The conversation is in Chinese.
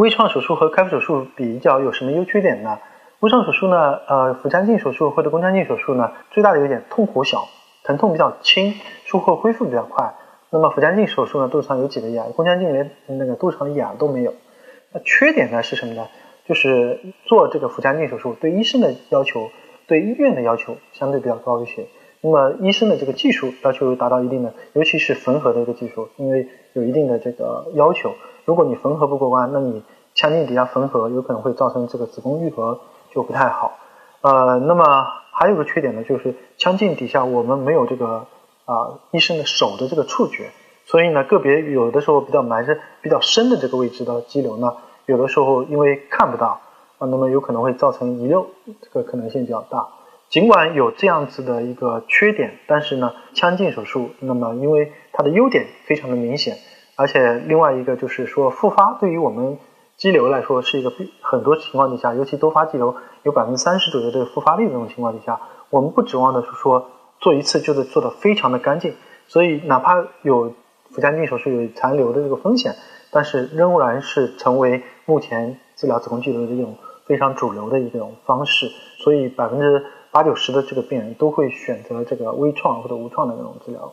微创手术和开腹手术比较有什么优缺点呢？微创手术呢，呃，腹腔镜手术或者宫腔镜手术呢，最大的优点痛苦小，疼痛比较轻，术后恢复比较快。那么腹腔镜手术呢，肚子上有几个眼，宫腔镜连那个肚子上的眼都没有。那缺点呢是什么呢？就是做这个腹腔镜手术对医生的要求，对医院的要求相对比较高一些。那么医生的这个技术要求达到一定的，尤其是缝合的一个技术，因为有一定的这个要求。如果你缝合不过关，那你腔镜底下缝合有可能会造成这个子宫愈合就不太好。呃，那么还有个缺点呢，就是腔镜底下我们没有这个啊医生的手的这个触觉，所以呢个别有的时候比较埋是比较深的这个位置的肌瘤呢。有的时候因为看不到啊，那么有可能会造成遗漏，这个可能性比较大。尽管有这样子的一个缺点，但是呢，腔镜手术，那么因为它的优点非常的明显，而且另外一个就是说复发对于我们肌瘤来说是一个很多情况底下，尤其多发肌瘤有百分之三十左右的复发率这种情况底下，我们不指望的是说做一次就得做的非常的干净，所以哪怕有腹腔镜手术有残留的这个风险。但是仍然是成为目前治疗子宫肌瘤的一种非常主流的一种方式，所以百分之八九十的这个病人都会选择这个微创或者无创的那种治疗。